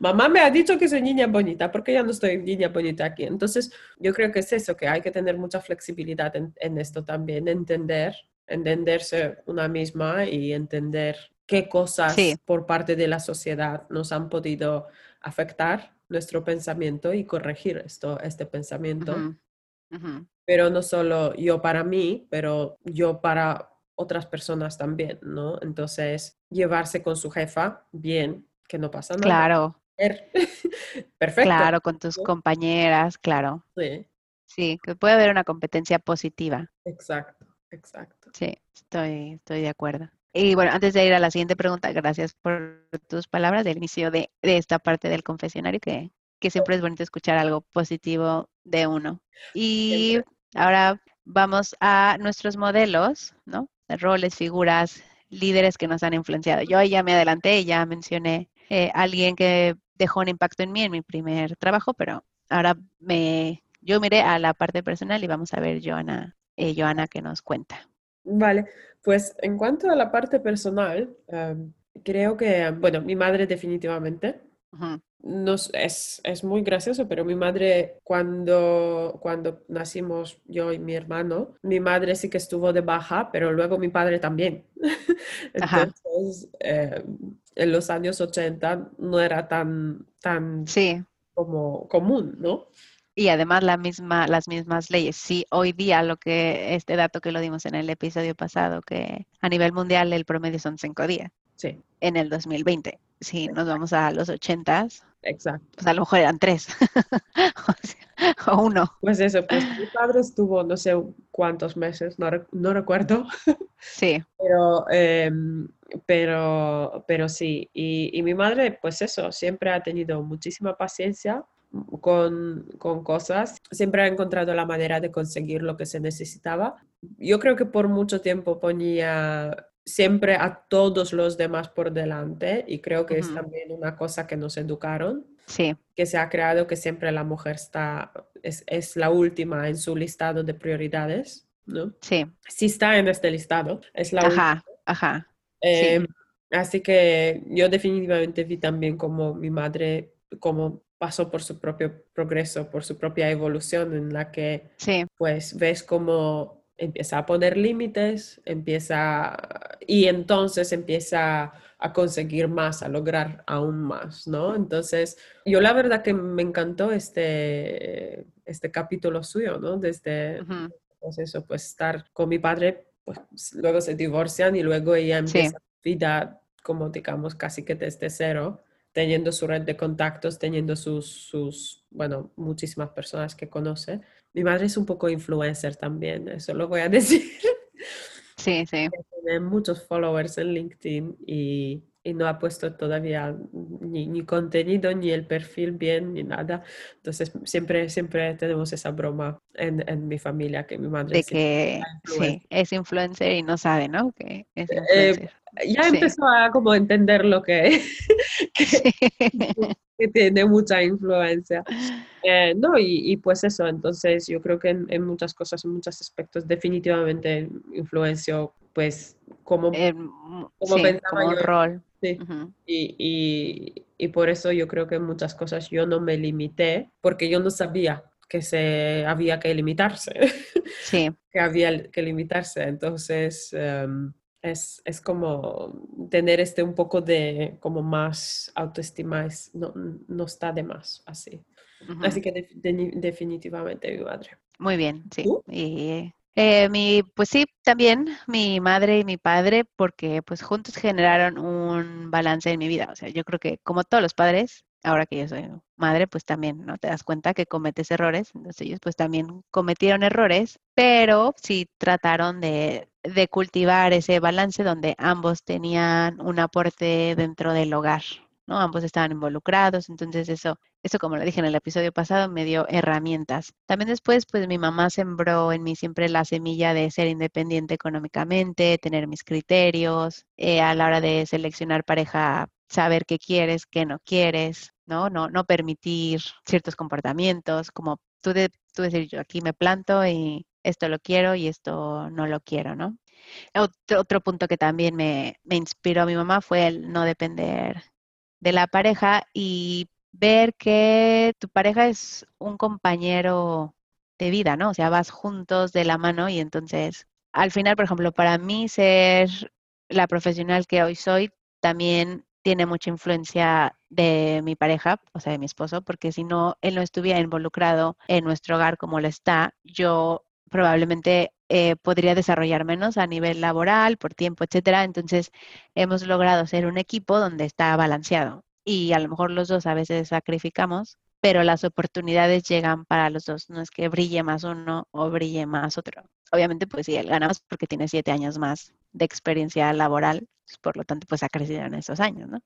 Mamá me ha dicho que soy niña bonita, ¿por qué ya no estoy niña bonita aquí? Entonces, yo creo que es eso, que hay que tener mucha flexibilidad en, en esto también, entender, entenderse una misma y entender qué cosas Sí. por parte de la sociedad nos han podido afectar nuestro pensamiento y corregir esto, este pensamiento pero no solo yo para mí, pero yo para otras personas también, ¿no? Entonces, llevarse con su jefa bien, que no pasa nada. Claro, Er- Perfecto. claro, con tus ¿no? compañeras, claro. Sí, Sí, que puede haber una competencia positiva. exacto, exacto. Sí, estoy, estoy de acuerdo. Y bueno, antes de ir a la siguiente pregunta, gracias por tus palabras del inicio de, de esta parte del confesionario, que, que siempre es bonito escuchar algo positivo de uno. Y ahora vamos a nuestros modelos, ¿no? Roles, figuras, líderes que nos han influenciado. Yo ya me adelanté, ya mencioné eh, alguien que dejó un impacto en mí en mi primer trabajo, pero ahora me, yo miré a la parte personal y vamos a ver, Joana, eh, Joana, que nos cuenta. Vale, pues en cuanto a la parte personal, em, creo que, bueno, mi madre definitivamente. Ujú. Nos, es, es muy gracioso, pero mi madre, cuando, cuando nacimos yo y mi hermano, mi madre sí que estuvo de baja, pero luego mi padre también. Ajá. Entonces, eh, en los años 80 no era tan, tan Sí, como común, ¿no? Y además la misma, las mismas leyes. Sí, hoy día lo que, este dato que lo dimos en el episodio pasado, que a nivel mundial el promedio son cinco días Sí, en el 2020. Si nos vamos a los ochentas, exacto. pues a lo mejor eran tres o, sea, o uno. Pues eso, pues mi padre estuvo no sé cuántos meses, no, no recuerdo, Sí, Pero, em, pero, pero sí, y, y mi madre, pues eso, siempre ha tenido muchísima paciencia con, con cosas, siempre ha encontrado la manera de conseguir lo que se necesitaba, yo creo que por mucho tiempo ponía siempre a todos los demás por delante y creo que es también una cosa que nos educaron. Sí. Que se ha creado que siempre la mujer está, es, es la última en su listado de prioridades, ¿no? Sí. Sí está en este listado, es la Ajá, ajá. Eh, Así que yo definitivamente vi también como mi madre, como pasó por su propio progreso, por su propia evolución en la que sí. pues ves cómo empieza a poner límites, empieza y entonces empieza a conseguir más, a lograr aún más, ¿no? Entonces, yo la verdad que me encantó este, este capítulo suyo, ¿no? Desde, pues eso, pues estar con mi padre, pues luego se divorcian y luego ella empieza vida como digamos casi que desde cero, teniendo su red de contactos, teniendo sus, sus, bueno, muchísimas personas que conoce. Mi madre es un poco influencer también, eso lo voy a decir. Sí, sí. Tiene muchos followers en LinkedIn y, y no ha puesto todavía ni, ni, contenido, ni el perfil bien, ni nada. Entonces, siempre, siempre tenemos esa broma en, en mi familia que mi madre de que sí, es influencer y no sabe, ¿no? Que es eh, influencer. Eh, ya empezó a como entender lo que, que, que tiene mucha influencia. Eh, no, y, y, pues eso, entonces yo creo que en, en, muchas cosas, en muchos aspectos, definitivamente influenció, pues, como, eh, como, sí, pensaba como yo. rol. Sí. Uh -huh. y, y, y, por eso yo creo que en muchas cosas yo no me limité, porque yo no sabía que se había que limitarse. Sí. que había que limitarse. Entonces, um, es, es, como tener este un poco de como más autoestima, es, no, no está de más así. Uh -huh. Así que de, de, definitivamente mi madre. Muy bien, sí. Y eh, mi, pues sí, también mi madre y mi padre, porque pues juntos generaron un balance en mi vida. O sea, yo creo que como todos los padres, ahora que yo soy madre, pues también, ¿no? Te das cuenta que cometes errores, entonces ellos pues también cometieron errores, pero sí trataron de, cultivar ese balance donde ambos tenían un aporte dentro del hogar, ¿no? Ambos estaban involucrados, entonces eso, eso como lo dije en el episodio pasado, me dio herramientas. También después, pues mi mamá sembró en mí siempre la semilla de ser independiente económicamente, tener mis criterios, eh, a la hora de seleccionar pareja, saber qué quieres, qué no quieres, ¿no? No, no permitir ciertos comportamientos, como tú, de, tú decir, yo aquí me planto y esto lo quiero y esto no lo quiero, ¿no? Otro, otro punto que también me, me inspiró a mi mamá fue el no depender de la pareja y ver que tu pareja es un compañero de vida, ¿no? O sea, vas juntos de la mano y entonces, al final, por ejemplo, para mí ser la profesional que hoy soy también tiene mucha influencia de mi pareja, o sea, de mi esposo, porque si no, él no estuviera involucrado en nuestro hogar como lo está, yo probablemente eh, podría desarrollar menos a nivel laboral, por tiempo, etcétera. Entonces, hemos logrado ser un equipo donde está balanceado y a lo mejor los dos a veces sacrificamos, pero las oportunidades llegan para los dos. No es que brille más uno o brille más otro. Obviamente, pues sí, él gana más porque tiene siete años más de experiencia laboral, pues, por lo tanto, pues ha crecido en esos años, ¿no?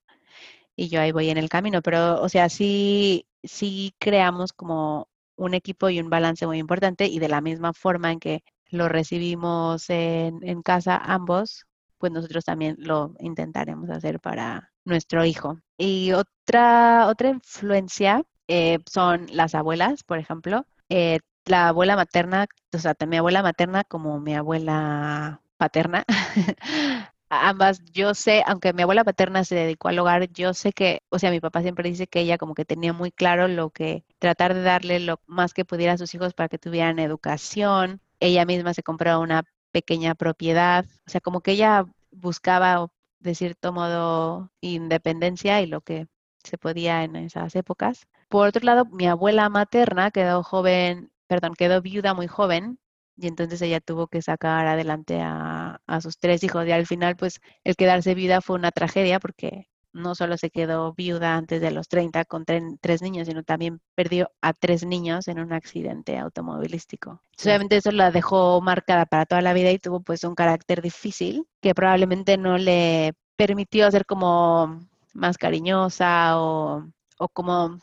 Y yo ahí voy en el camino, pero, o sea, sí, sí creamos como un equipo y un balance muy importante y de la misma forma en que lo recibimos en, en casa ambos, pues nosotros también lo intentaremos hacer para nuestro hijo. Y otra, otra influencia eh, son las abuelas, por ejemplo. Eh, la abuela materna, o sea, mi abuela materna como mi abuela paterna, ambas, yo sé, aunque mi abuela paterna se dedicó al hogar, yo sé que, o sea, mi papá siempre dice que ella como que tenía muy claro lo que, tratar de darle lo más que pudiera a sus hijos para que tuvieran educación. Ella misma se compró una pequeña propiedad, o sea, como que ella buscaba de cierto modo independencia y lo que se podía en esas épocas. Por otro lado, mi abuela materna quedó joven, perdón, quedó viuda muy joven y entonces ella tuvo que sacar adelante a, a, sus tres hijos y al final pues el quedarse viuda fue una tragedia porque no solo se quedó viuda antes de los 30 con tres, tres niños, sino también perdió a tres niños en un accidente automovilístico. Entonces, obviamente eso la dejó marcada para toda la vida y tuvo pues un carácter difícil que probablemente no le permitió ser como más cariñosa o, o como,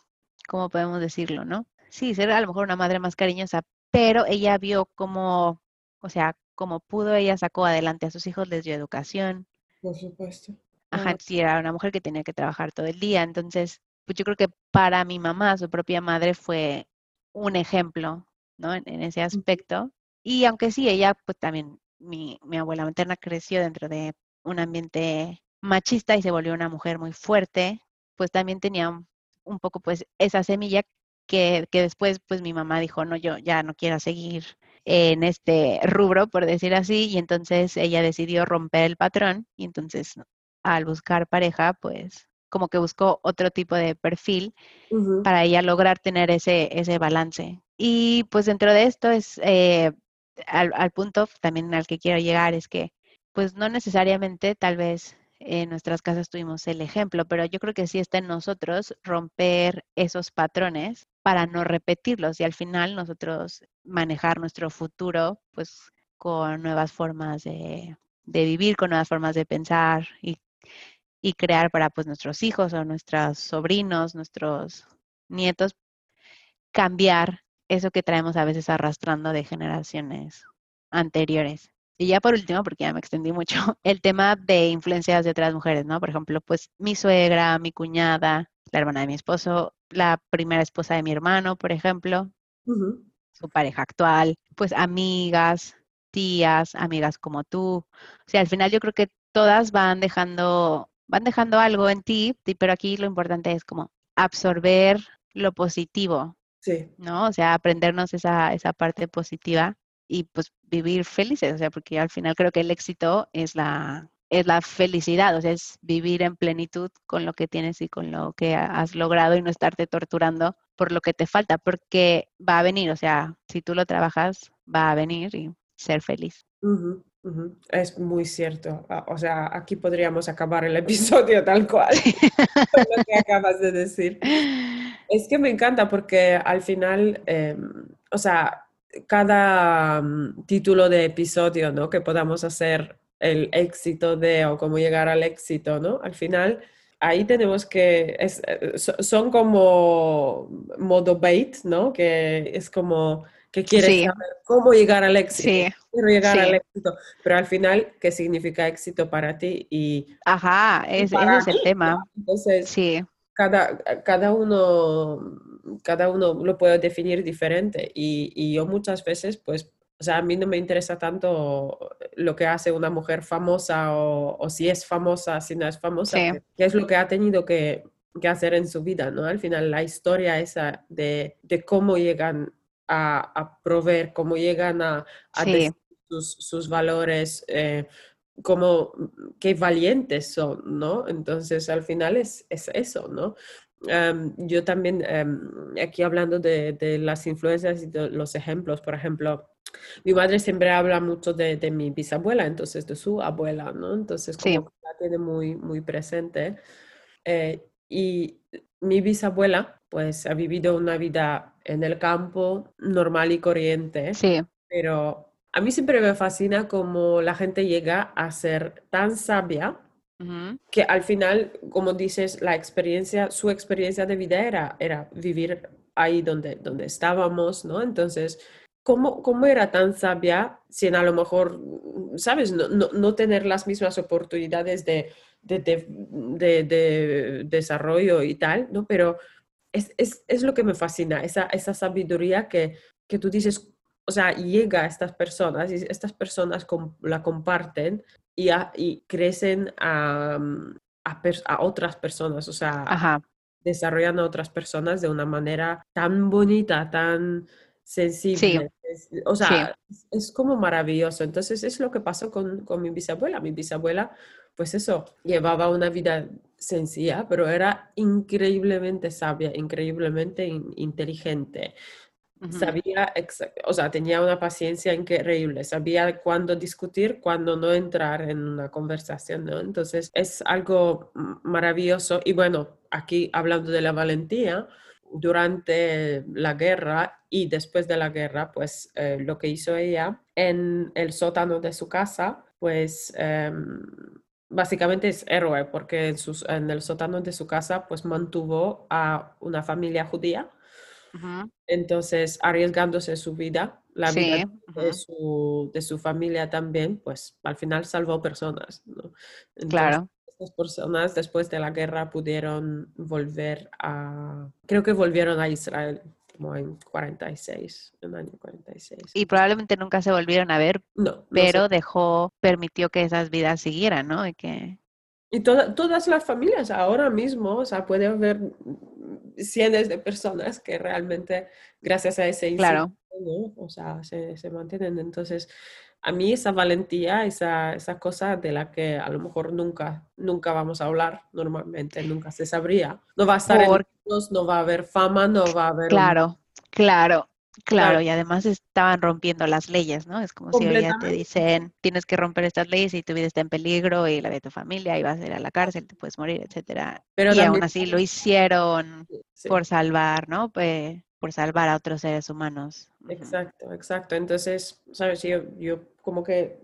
¿cómo podemos decirlo, no? Sí, ser a lo mejor una madre más cariñosa, pero ella vio como, o sea, como pudo, ella sacó adelante a sus hijos, les dio educación. Por supuesto. Ajá, sí, era una mujer que tenía que trabajar todo el día. Entonces, pues yo creo que para mi mamá, su propia madre, fue un ejemplo, ¿no? En, en ese aspecto. Y aunque sí, ella, pues también, mi, mi abuela materna creció dentro de un ambiente machista y se volvió una mujer muy fuerte, pues también tenía un poco pues esa semilla que, que, después pues mi mamá dijo, no, yo ya no quiero seguir en este rubro, por decir así, y entonces ella decidió romper el patrón y entonces al buscar pareja, pues como que buscó otro tipo de perfil uh -huh. para ella lograr tener ese, ese balance. Y pues dentro de esto es eh, al, al, punto también al que quiero llegar, es que pues no necesariamente tal vez en nuestras casas tuvimos el ejemplo, pero yo creo que sí está en nosotros romper esos patrones para no repetirlos y al final nosotros manejar nuestro futuro pues con nuevas formas de, de vivir, con nuevas formas de pensar y y crear para pues nuestros hijos o nuestros sobrinos, nuestros nietos, cambiar eso que traemos a veces arrastrando de generaciones anteriores. Y ya por último, porque ya me extendí mucho, el tema de influencias de otras mujeres, ¿no? Por ejemplo, pues mi suegra, mi cuñada, la hermana de mi esposo, la primera esposa de mi hermano, por ejemplo, uh -huh. su pareja actual, pues amigas, tías, amigas como tú. O sea, al final yo creo que todas van dejando van dejando algo en ti, pero aquí lo importante es como absorber lo positivo, sí. ¿no? O sea, aprendernos esa, esa parte positiva y pues vivir felices, o sea, porque al final creo que el éxito es la, es la felicidad, o sea, es vivir en plenitud con lo que tienes y con lo que has logrado y no estarte torturando por lo que te falta, porque va a venir, o sea, si tú lo trabajas, va a venir y ser feliz. Uh -huh. Uh -huh. Es muy cierto. Ah, o sea, aquí podríamos acabar el episodio tal cual. lo que acabas de decir. Es que me encanta porque al final, eh, o sea, cada um, título de episodio, ¿no? Que podamos hacer el éxito de o cómo llegar al éxito, ¿no? Al final, ahí tenemos que, es, son como modo bait, ¿no? Que es como que quieres sí. saber cómo llegar al éxito. Sí. Quiero llegar sí. al éxito. Pero al final, ¿qué significa éxito para ti? Y Ajá, es, para ese es el tema. Entonces, sí. cada, cada, uno, cada uno lo puede definir diferente. Y, y, yo muchas veces, pues, o sea, a mí no me interesa tanto lo que hace una mujer famosa o, o si es famosa, si no es famosa, sí. qué es lo que ha tenido que, que hacer en su vida, ¿no? Al final, la historia esa de, de cómo llegan a, a proveer, cómo llegan a, a sí. sus, sus, valores, eh, como qué valientes son, ¿no? Entonces, al final es, es eso, ¿no? Um, yo también, um, aquí hablando de, de, las influencias y de los ejemplos, por ejemplo, mi madre siempre habla mucho de, de mi bisabuela, entonces de su abuela, ¿no? Entonces, como sí. la tiene muy, muy presente. Eh, y mi bisabuela, pues, ha vivido una vida en el campo normal y corriente. Sí. Pero a mí siempre me fascina cómo la gente llega a ser tan sabia uh -huh. que al final, como dices, la experiencia, su experiencia de vida era, era vivir ahí donde, donde estábamos, ¿no? Entonces, ¿cómo, ¿cómo era tan sabia sin a lo mejor, sabes, no, no, no tener las mismas oportunidades de, de, de, de, de desarrollo y tal, ¿no? Pero es, es, es, lo que me fascina, esa, esa sabiduría que, que tú dices, o sea, llega a estas personas y estas personas com, la comparten y, a, y crecen a, a, per, a, otras personas, o sea, Ajá. desarrollan a otras personas de una manera tan bonita, tan sensible. Sí. O sea, sí. es, es, como maravilloso. Entonces, es lo que pasó con, con mi bisabuela. Mi bisabuela, pues eso, llevaba una vida sencilla, pero era increíblemente sabia, increíblemente in, inteligente. Uh -huh. Sabía, o sea, tenía una paciencia increíble, sabía cuándo discutir, cuándo no entrar en una conversación, ¿no? Entonces, es algo maravilloso. Y bueno, aquí hablando de la valentía, durante la guerra y después de la guerra, pues eh, lo que hizo ella en el sótano de su casa, pues eh, básicamente es héroe porque en, sus, en, el sótano de su casa pues mantuvo a una familia judía. Uh -huh. Entonces, arriesgándose su vida, la vida de su, de su familia también, pues al final salvó personas, ¿no? Entonces, claro. Estas personas después de la guerra pudieron volver a, creo que volvieron a Israel como en 46, en el año 46. Y probablemente nunca se volvieron a ver, No, no sé. pero dejó, permitió que esas vidas siguieran, ¿no? Y que, Y toda- todas las familias ahora mismo, o sea, puede haber cientos de personas que realmente, gracias a ese claro, incidente, ¿no? O sea, se, se mantienen. Entonces, a mí esa valentía, esa, esa cosa de la que a lo mejor nunca, nunca vamos a hablar normalmente, nunca se sabría. No va a estar en libros, no va a haber fama, no va a haber un... claro, claro, claro, y además estaban rompiendo las leyes, ¿no? Es como si hoy ya te dicen, tienes que romper estas leyes y tu vida está en peligro y la de tu familia y vas a ir a la cárcel, te puedes morir, etcétera. Pero Y aún así lo hicieron sí. por salvar, ¿no? Pues, por salvar a otros seres humanos. Exacto, exacto. Entonces, sabes, yo, yo como que,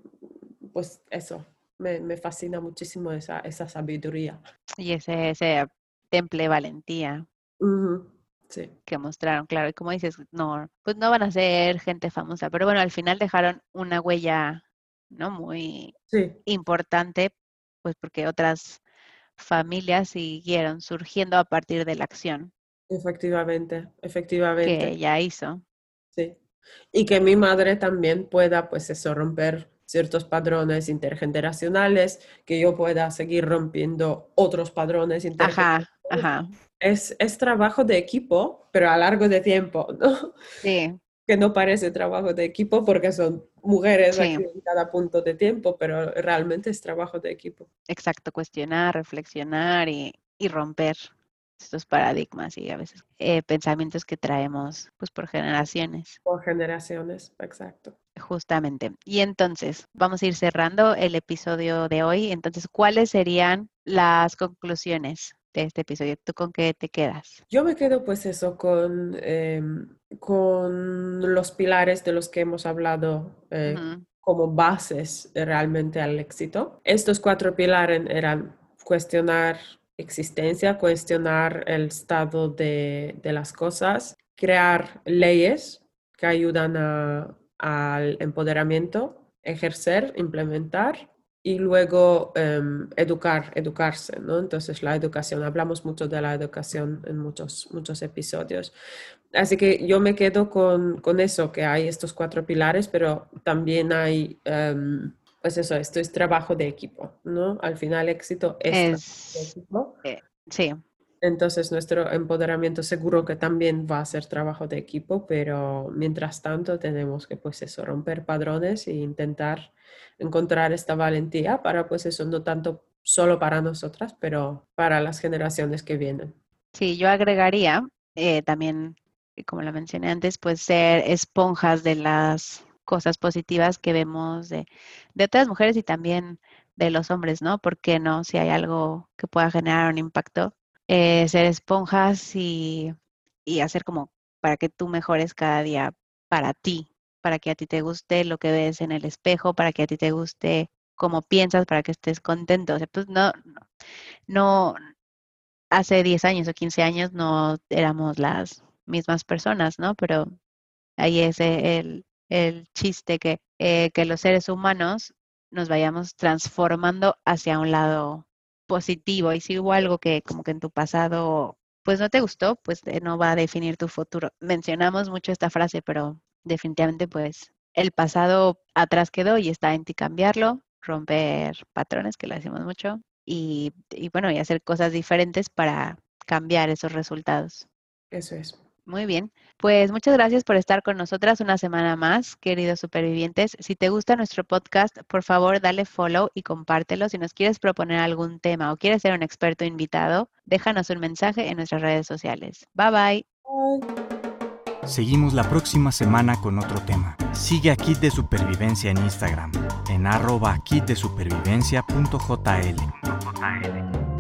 pues eso, me, me fascina muchísimo esa, esa sabiduría. Y ese, ese temple valentía Sí, que mostraron, claro, y como dices, no, pues no van a ser gente famosa, pero bueno, al final dejaron una huella, ¿no? Muy sí, importante, pues porque otras familias siguieron surgiendo a partir de la acción efectivamente, efectivamente, que ella hizo. sí. Y que mi madre también pueda, pues eso, romper ciertos padrones intergeneracionales, que yo pueda seguir rompiendo otros padrones intergeneracionales. Ajá, ajá, Es, es trabajo de equipo, pero a largo de tiempo, ¿no? sí, que no parece trabajo de equipo porque son mujeres sí, aquí en cada punto de tiempo, pero realmente es trabajo de equipo. exacto, cuestionar, reflexionar y, y romper estos paradigmas y a veces eh, pensamientos que traemos pues por generaciones. Por generaciones, exacto. Justamente. Y entonces, vamos a ir cerrando el episodio de hoy. Entonces, ¿cuáles serían las conclusiones de este episodio? ¿Tú con qué te quedas? Yo me quedo pues eso con, em, con los pilares de los que hemos hablado eh, como bases realmente al éxito. Estos cuatro pilares eran cuestionar existencia, cuestionar el estado de, las cosas, crear leyes que ayudan al empoderamiento, ejercer, implementar y luego em, educar, educarse, ¿no? Entonces la educación, hablamos mucho de la educación en muchos, muchos episodios. Así que yo me quedo con, con eso, que hay estos cuatro pilares, pero también hay, em, pues eso, esto es trabajo de equipo, ¿no? Al final éxito es de equipo. eh, sí, Entonces nuestro empoderamiento seguro que también va a ser trabajo de equipo, pero mientras tanto tenemos que pues eso, romper padrones e intentar encontrar esta valentía para pues eso, no tanto solo para nosotras, pero para las generaciones que vienen. sí, yo agregaría eh, también, como lo mencioné antes, pues ser esponjas de las cosas positivas que vemos de, de otras mujeres y también de los hombres, ¿no? ¿Por qué no? Si hay algo que pueda generar un impacto, eh, ser esponjas y, y hacer como para que tú mejores cada día para ti, para que a ti te guste lo que ves en el espejo, para que a ti te guste cómo piensas, para que estés contento. O sea, pues no, no, no, hace 10 años o 15 años no éramos las mismas personas, ¿no? Pero ahí es el, el chiste que, eh, que los seres humanos nos vayamos transformando hacia un lado positivo. Y si hubo algo que como que en tu pasado pues no te gustó, pues eh, no va a definir tu futuro. Mencionamos mucho esta frase, pero definitivamente pues el pasado atrás quedó y está en ti cambiarlo, romper patrones, que lo decimos mucho, y, y bueno, y hacer cosas diferentes para cambiar esos resultados. Eso es. Muy bien, pues muchas gracias por estar con nosotras una semana más, queridos supervivientes. Si te gusta nuestro podcast, por favor dale follow y compártelo. Si nos quieres proponer algún tema o quieres ser un experto invitado, déjanos un mensaje en nuestras redes sociales. Bye bye. Seguimos la próxima semana con otro tema. Sigue a Kit de Supervivencia en Instagram, en arroba kitdesupervivencia.jl.